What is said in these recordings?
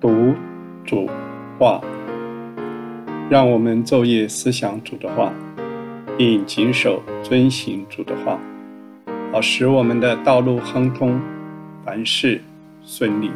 读主话，让我们昼夜思想主的话，并谨守遵行主的话，好使我们的道路亨通，凡事顺利。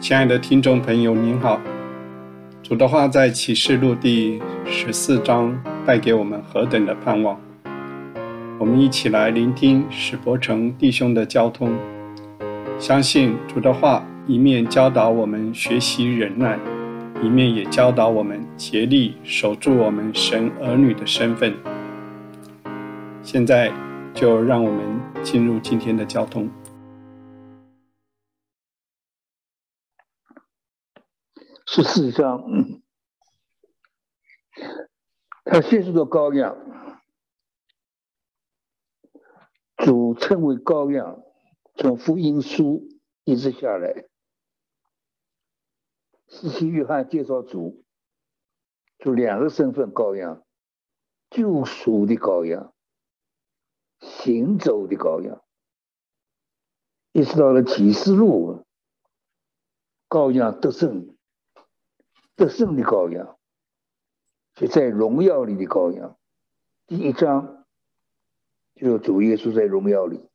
亲爱的听众朋友，您好。主的话在启示录第十四章带给我们何等的盼望！我们一起来聆听史伯成弟兄的交通，相信主的话一面教导我们学习忍耐，一面也教导我们竭力守住我们神儿女的身份。现在就让我们进入今天的交通。十四章，他现出的羔羊，主称为羔羊，从福音书一直下来，四七约翰介绍主，就两个身份：羔羊，救赎的羔羊，行走的羔羊。一直到了启示录，羔羊得胜。得胜的羔羊，就在荣耀里的羔羊。第一章就主耶稣在荣耀里，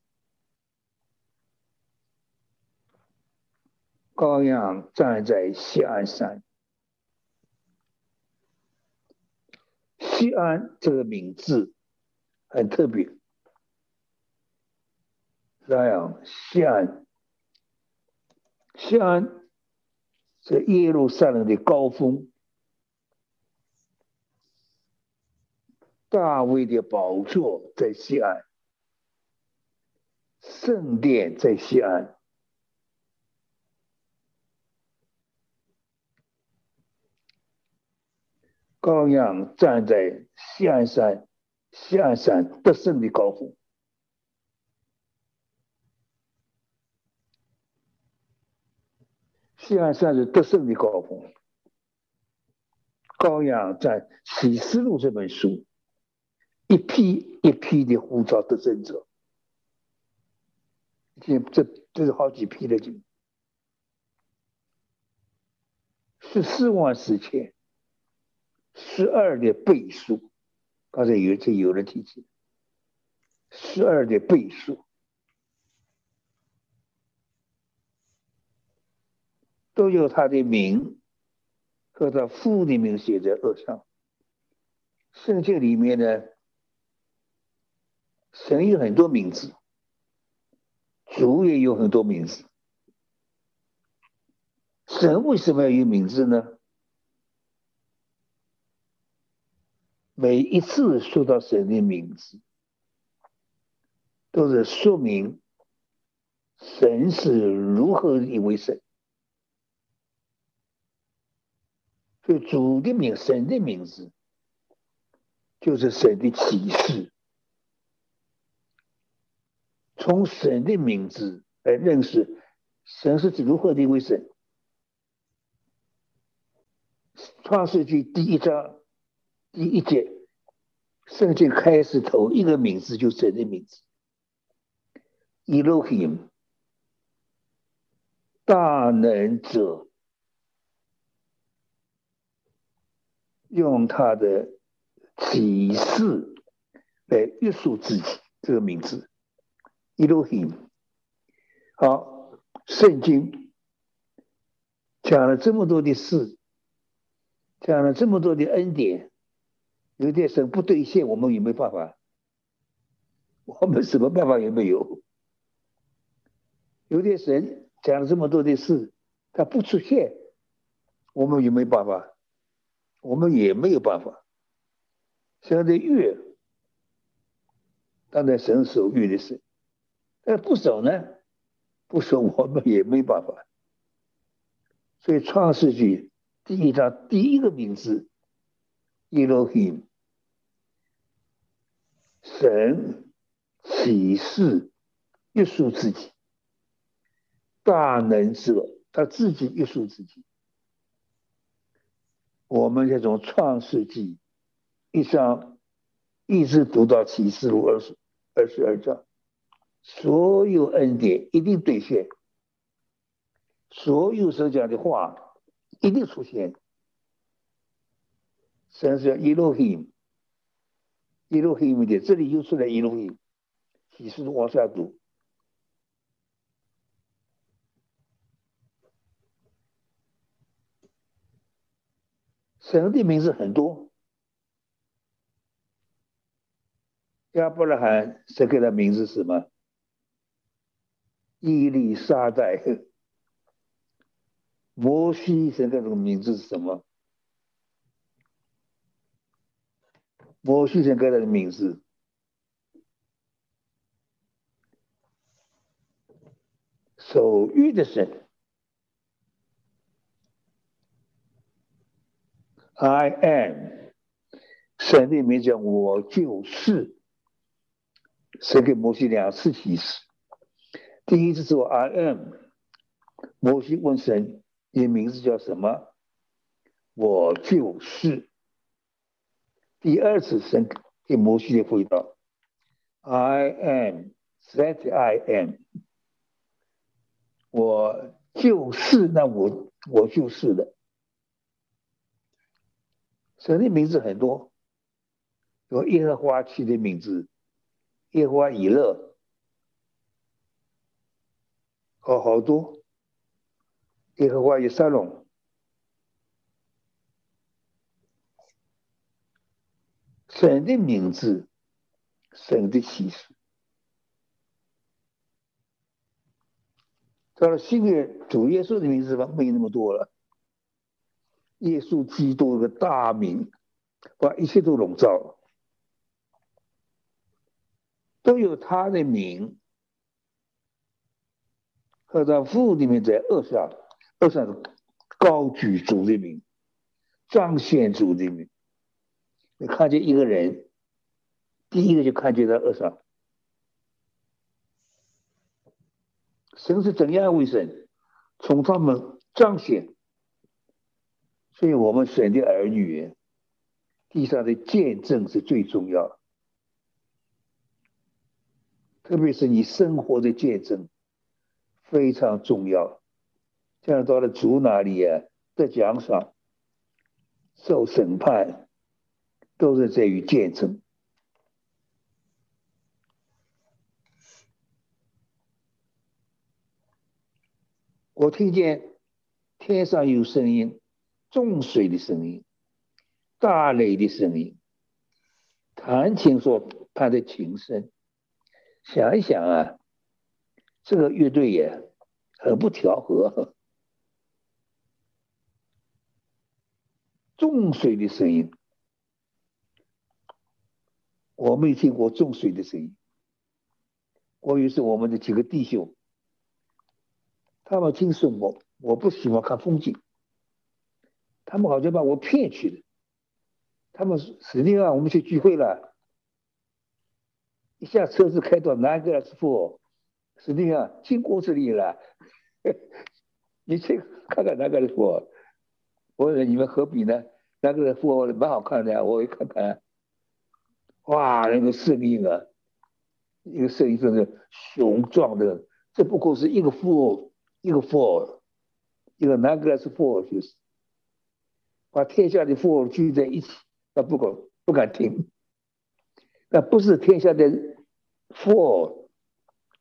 羔羊站在西安山。西安这个名字很特别，这样西安，西安。是耶路撒冷的高峰，大卫的宝座在西安，圣殿在西安，羔羊站在西安山，西安山得胜的高峰。西安山是得胜的高峰。高阳在《启示录》这本书，一批一批的呼召得胜者，这这这是好几批的经，十四万四千，十二的倍数，刚才有这有人提起，十二的倍数。都有他的名和他父的名写在额上。圣经里面呢，神有很多名字，主也有很多名字。神为什么要有名字呢？每一次说到神的名字，都是说明神是如何一位神。所以主的名、神的名字，就是神的启示。从神的名字来认识神是如何的一位神。创世纪第一章第一节，圣经开始头一个名字就是神的名字，Elohim，大能者。用他的启示来约束自己，这个名字，Elohim。好，圣经讲了这么多的事，讲了这么多的恩典，有点神不兑现，我们有没办法？我们什么办法也没有。有点神讲了这么多的事，他不出现，我们有没办法？我们也没有办法。现在越，当然神守约的事，但不守呢？不守我们也没办法。所以创世纪第一章第一个名字，Elohim，神启示约束自己，大能者他自己约束自己。我们这种创世纪一章，一直读到启示录二十二十二章，所有恩典一定兑现，所有所讲的话一定出现。神是一路黑，一路的，这里又出来一路黑，启示往下读。神的名字很多，亚伯拉罕神给的名字是什么？伊丽莎白。摩西神给的名字是什么？摩西神给他的名字，守约的神。I am，神的名叫我就是。神给摩西两次提示，第一次说 I am，摩西问神：“你名字叫什么？”我就是。第二次神给摩西的回答。：“I am that I am。”我就是，那我我就是的。神的名字很多，有耶和华起的名字，耶和华以勒，好好多，耶和华以沙龙，神的名字，神的启示，到了新约主耶稣的名字吧，没那么多了。耶稣基督的大名，把一切都笼罩了，都有他的名。和在父里面在二上，二上高举主的名，彰显主的名。你看见一个人，第一个就看见他二上，神是怎样为神，从他们彰显。所以我们选的儿女，地上的见证是最重要，特别是你生活的见证非常重要。这样到了主那里啊，得奖赏、受审判，都是在于见证。我听见天上有声音。重水的声音，大雷的声音，弹琴说他的琴声。想一想啊，这个乐队也很不调和。重水的声音，我没听过重水的声音。我于是我们的几个弟兄，他们听说我，我不喜欢看风景。他们好像把我骗去了。他们实际上我们去聚会了，一下车子开到南格拉斯福，实际上经过这里了。你去看看南格拉斯福，我说你们何必呢？南格拉斯福蛮好看的呀，我一看看，哇，那个声音啊，一个声音真的雄壮的。这不过是一个 f 一个 f 一个南格拉斯福就是。把天下的富聚在一起，那不敢不敢听。那不是天下的富，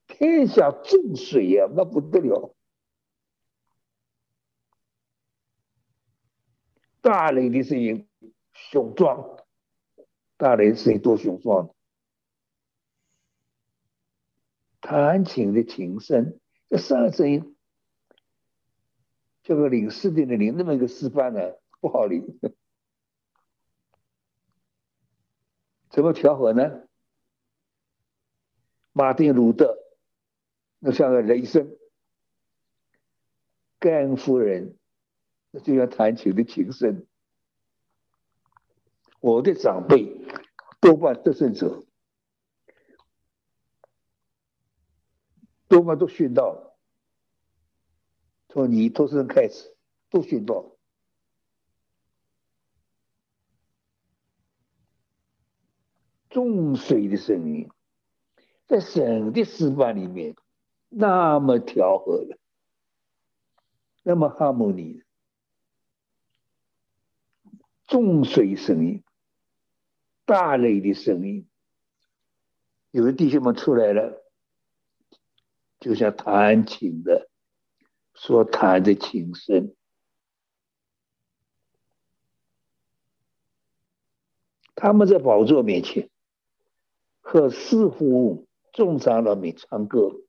天下重水呀，那不得了。大雷的声音雄壮，大雷声音多雄壮。弹琴的琴声，这三个声音，这个领事的领那么一个示范呢？不好领，怎么调和呢？马丁路德那像个雷声，盖恩夫人那就像弹琴的琴声。我的长辈多半得胜者，多半都训到，从你出生开始都训到。重水的声音，在神的示范里面，那么调和的，那么哈姆尼，众水声音，大雷的声音，有的弟兄们出来了，就像弹琴的，说弹的琴声，他们在宝座面前，和似乎。众长老们唱歌，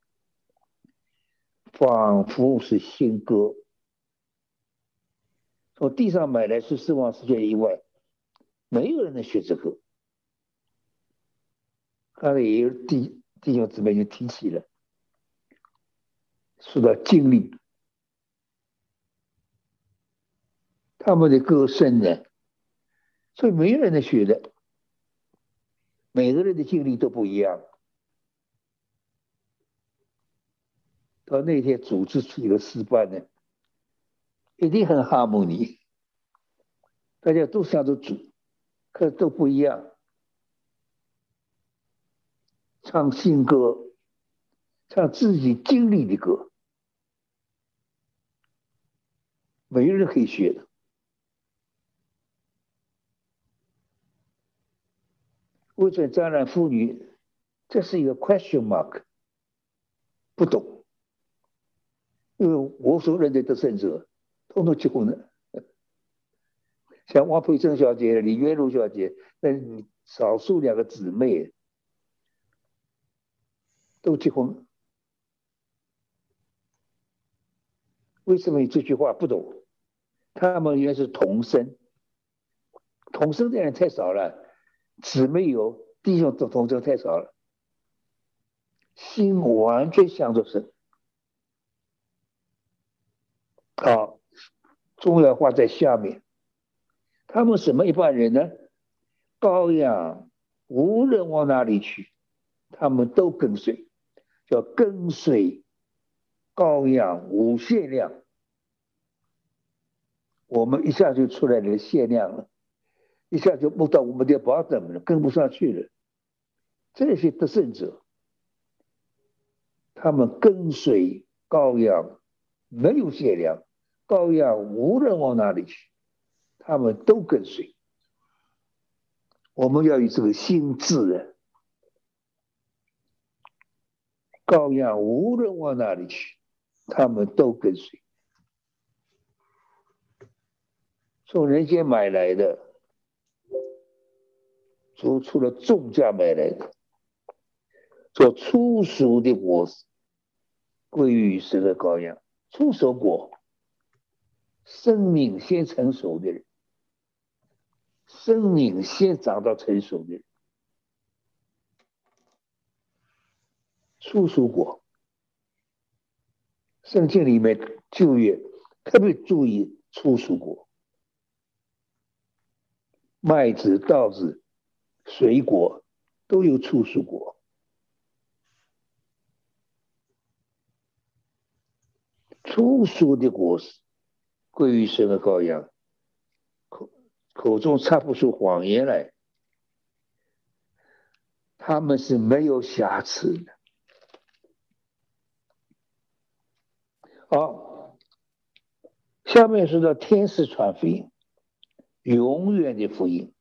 仿佛是新歌。从地上买来是四万世界以外，没有人能学这个。刚才也有弟弟兄姊妹就提起了，说到经历，他们的歌声呢，所以没有人能学的，每个人的经历都不一样。到那天组织出一个失败呢，一定很哈姆尼，大家都想着主，可都不一样。唱新歌，唱自己经历的歌，没人可以学的。为什沾染妇女？这是一个 question mark，不懂。因为我所认的得胜者，通通结婚了。像王培珍小姐、李月茹小姐，那少数两个姊妹都结婚。为什么你这句话不懂？他们原来是同生，同生的人太少了，姊妹有，弟兄同同生太少了，心完全向着神。好，重要话在下面。他们什么一般人呢？羔羊无论往哪里去，他们都跟随，要跟随羔羊无限量。我们一下就出来了限量了，一下就摸到我们的宝等了，跟不上去了。这些得胜者，他们跟随羔羊没有限量。羔羊无论往哪里去，他们都跟随。我们要有这个心智啊！羔羊无论往哪里去，他们都跟随。从人间买来的，做出了重价买来的，做粗熟的果实，归于神的羔羊，粗熟果。生命先成熟的人，生命先长到成熟的人，初熟果。圣经里面就业特别注意初熟果，麦子、稻子、水果都有初熟果，粗俗的果实。归于神的羔羊，口口中插不出谎言来，他们是没有瑕疵的。好，下面说到天使传福音，永远的福音，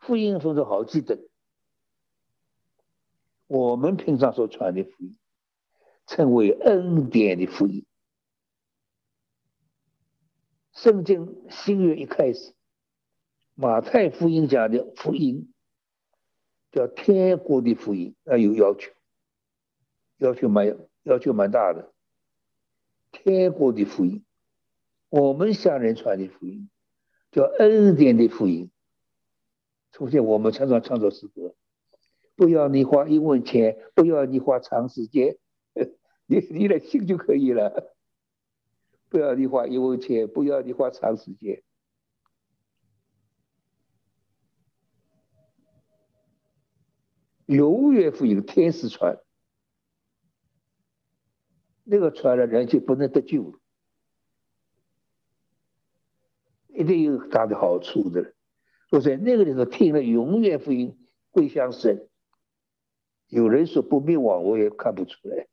福音分成好几等，我们平常所传的福音，称为恩典的福音。圣经新约一开始，马太福音讲的福音叫天国的福音，那有要求，要求蛮要求蛮大的。天国的福音，我们向人传的福音叫恩典的福音。出现我们常常唱作诗歌，不要你花一文钱，不要你花长时间，你你来信就可以了。不要你花一文钱，不要你花长时间。永远会有天使传，那个传了人就不能得救了，一定有大的好处的。所以那个里头听了永远福音，会向神，有人说不灭亡，我也看不出来。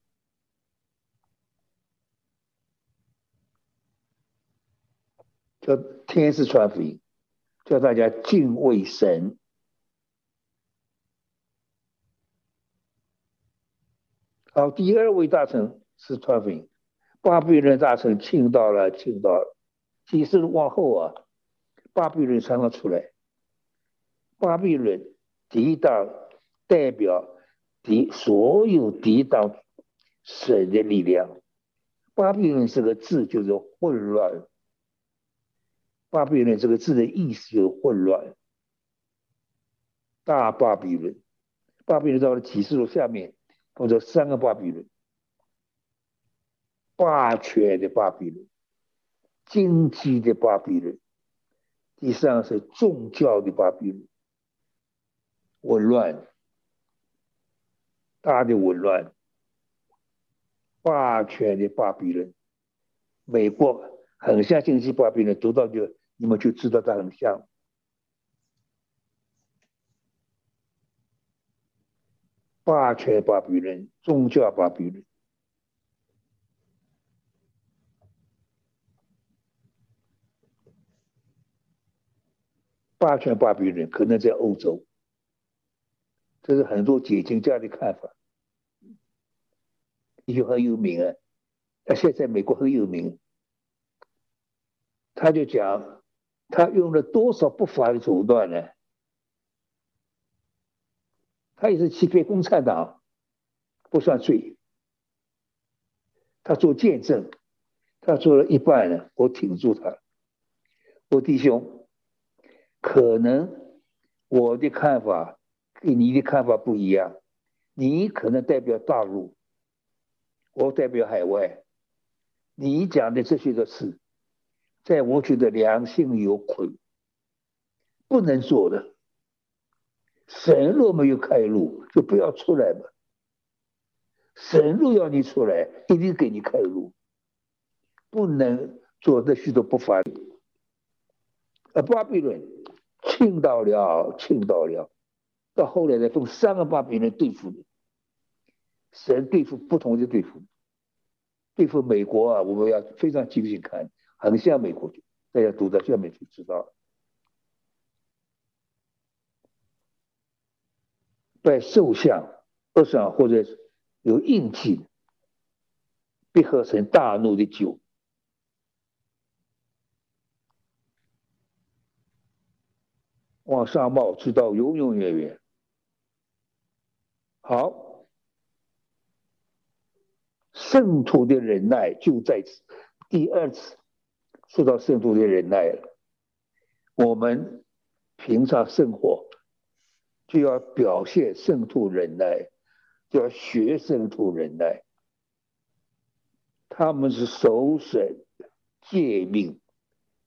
叫天使传福音，叫大家敬畏神。好，第二位大臣是传福音，巴比伦大臣听到了，听到了。启示往后啊，巴比伦常常出来。巴比伦抵挡代表抵所有抵挡神的力量。巴比伦这个字就是混乱。巴比伦这个字的意思就是混乱。大巴比伦，巴比伦到了启示录下面，或者三个巴比伦，霸权的巴比伦，经济的巴比伦，第三是宗教的巴比伦，紊乱，大的紊乱，霸权的巴比伦，美国很像经济巴比伦，读到就。你们就知道它很像霸权巴比伦、宗教巴比伦、霸权巴比伦，可能在欧洲，这是很多解经家的看法，也很有名啊。那现在美国很有名，他就讲。他用了多少不法的手段呢？他也是欺骗共产党，不算罪。他做见证，他做了一半呢，我挺住他。我弟兄，可能我的看法跟你的看法不一样，你可能代表大陆，我代表海外，你讲的这些个事。在我觉得良心有亏，不能做的。神若没有开路，就不要出来嘛。神若要你出来，一定给你开路，不能做的许多不法。呃巴比伦倾倒了，倾倒了，到后来呢，分三个巴比伦对付你。神对付不同的对付，对付美国啊，我们要非常谨慎看。很像美国，大家读到下面就知道了，拜兽像、恶像或者有印记，必喝成大怒的酒，往上冒，直到永永远远。好，圣徒的忍耐就在此，第二次。说到圣徒的忍耐了，我们平常生活就要表现圣徒忍耐，就要学圣徒忍耐。他们是守神诫命，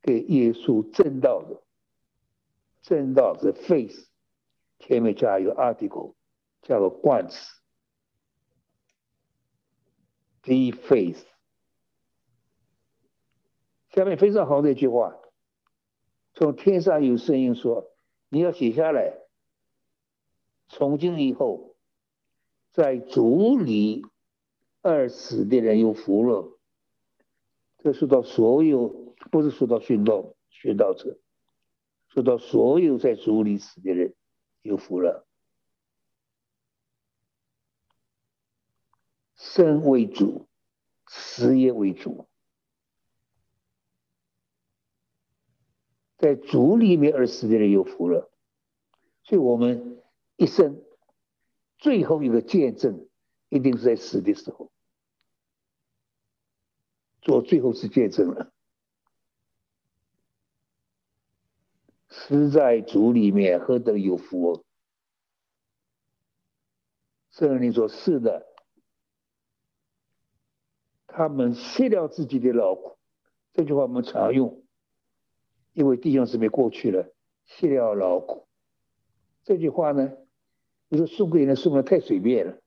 给耶稣正道的，正道是 face，前面加一个 article，加个冠词，the face。下面非常好的一句话，从天上有声音说：“你要写下来。从今以后，在主里二死的人有福了。”这说到所有，不是说到殉道殉道者，说到所有在主里死的人有福了。生为主，死也为主。在主里面而死的人有福了，所以我们一生最后一个见证，一定是在死的时候做最后次见证了。死在主里面何等有福！圣人说：“是的，他们卸掉自己的劳苦。”这句话我们常用。因为弟兄姊妹过去了，卸了劳苦，这句话呢，你说送给人送的太随便了，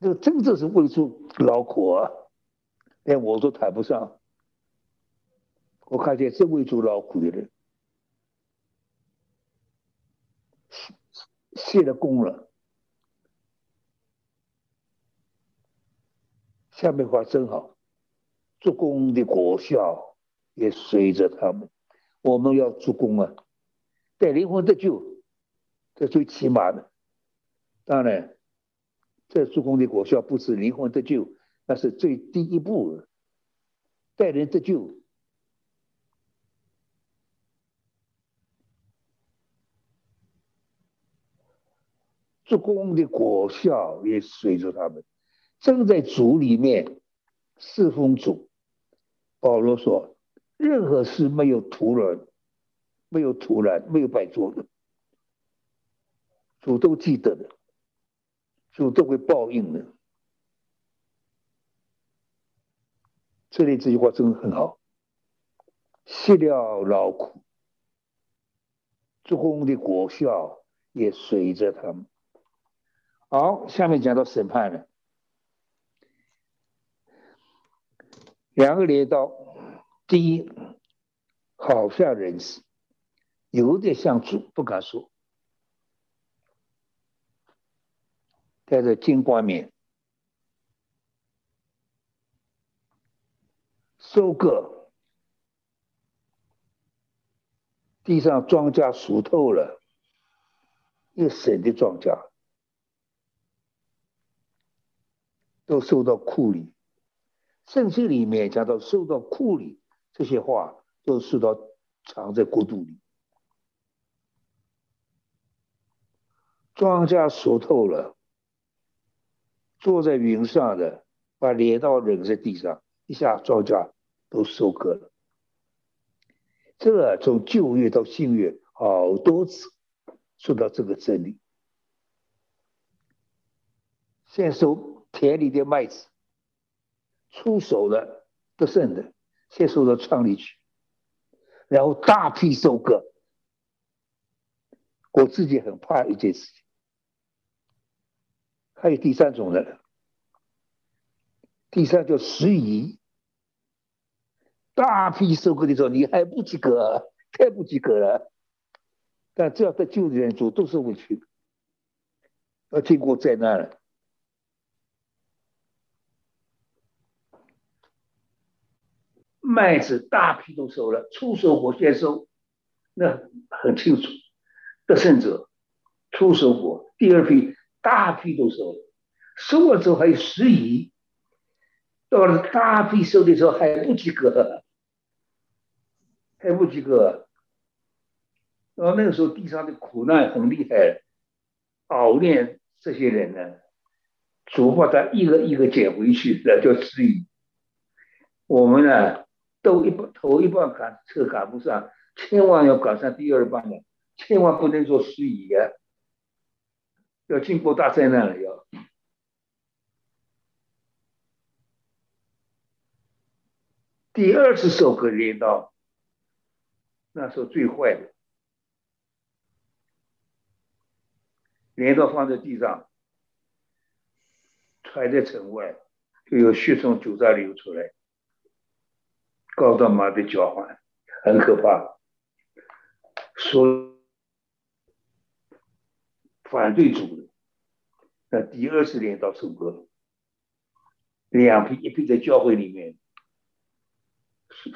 这真正是为出劳苦啊，连我都谈不上。我看见真为主劳苦的人，建了功了，下面话真好，做工的果效也随着他们。我们要做工啊，带灵魂得救，这最起码的。当然，这做工的果效不止灵魂得救，那是最低一步，带人得救。做工的果效也随着他们，正在主里面侍奉主。保罗说：“任何事没有突然，没有突然，没有白做的，主都记得的，主都会报应的。”这里这句话真的很好，惜了劳苦，做工的果效也随着他们。好，下面讲到审判了。两个镰刀，第一，好像人死，有点像猪，不敢说，戴着金冠冕，收割，地上庄稼熟透了，一省的庄稼。都收到库里，圣经里面讲到收到库里，这些话都收到藏在国度里。庄稼熟透了，坐在云上的把镰刀扔在地上，一下庄稼都收割了。这从旧约到新约好多次说到这个真理。现收。田里的麦子出手了，得胜的，先收到仓里去，然后大批收割。我自己很怕一件事情，还有第三种人，第三叫拾遗，大批收割的时候你还不及格，太不及格了。但只要得救的人主都是委屈，要经过灾难了。麦子大批都收了，初收获先收，那很清楚。得胜者初收获，第二批大批都收了，收了之后还有十亿，到了大批收的时候还不及格，还不及格。然后那个时候地上的苦难很厉害，熬炼这些人呢，主把他一个一个捡回去，那叫十亿。我们呢？都一半头一半赶车赶不上，千万要赶上第二半的，千万不能做失仪啊！要经过大灾难了要。第二次收割镰刀，那时候最坏的，镰刀放在地上，揣在城外，就有血从酒渣流出来。高到马的交换，很可怕。说反对主的，那第二次镰刀收割，两批一批在教会里面，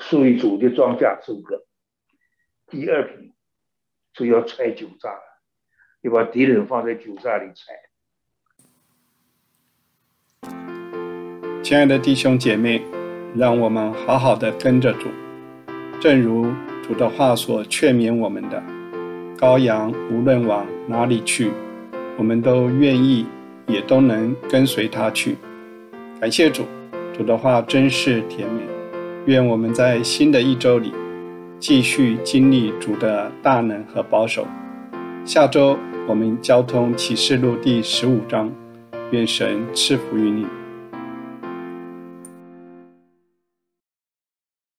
属于主的庄稼收割，第二批就要拆酒渣了，要把敌人放在酒渣里拆。亲爱的弟兄姐妹。让我们好好的跟着主，正如主的话所劝勉我们的：羔羊无论往哪里去，我们都愿意，也都能跟随他去。感谢主，主的话真是甜美。愿我们在新的一周里，继续经历主的大能和保守。下周我们交通启示录第十五章，愿神赐福于你。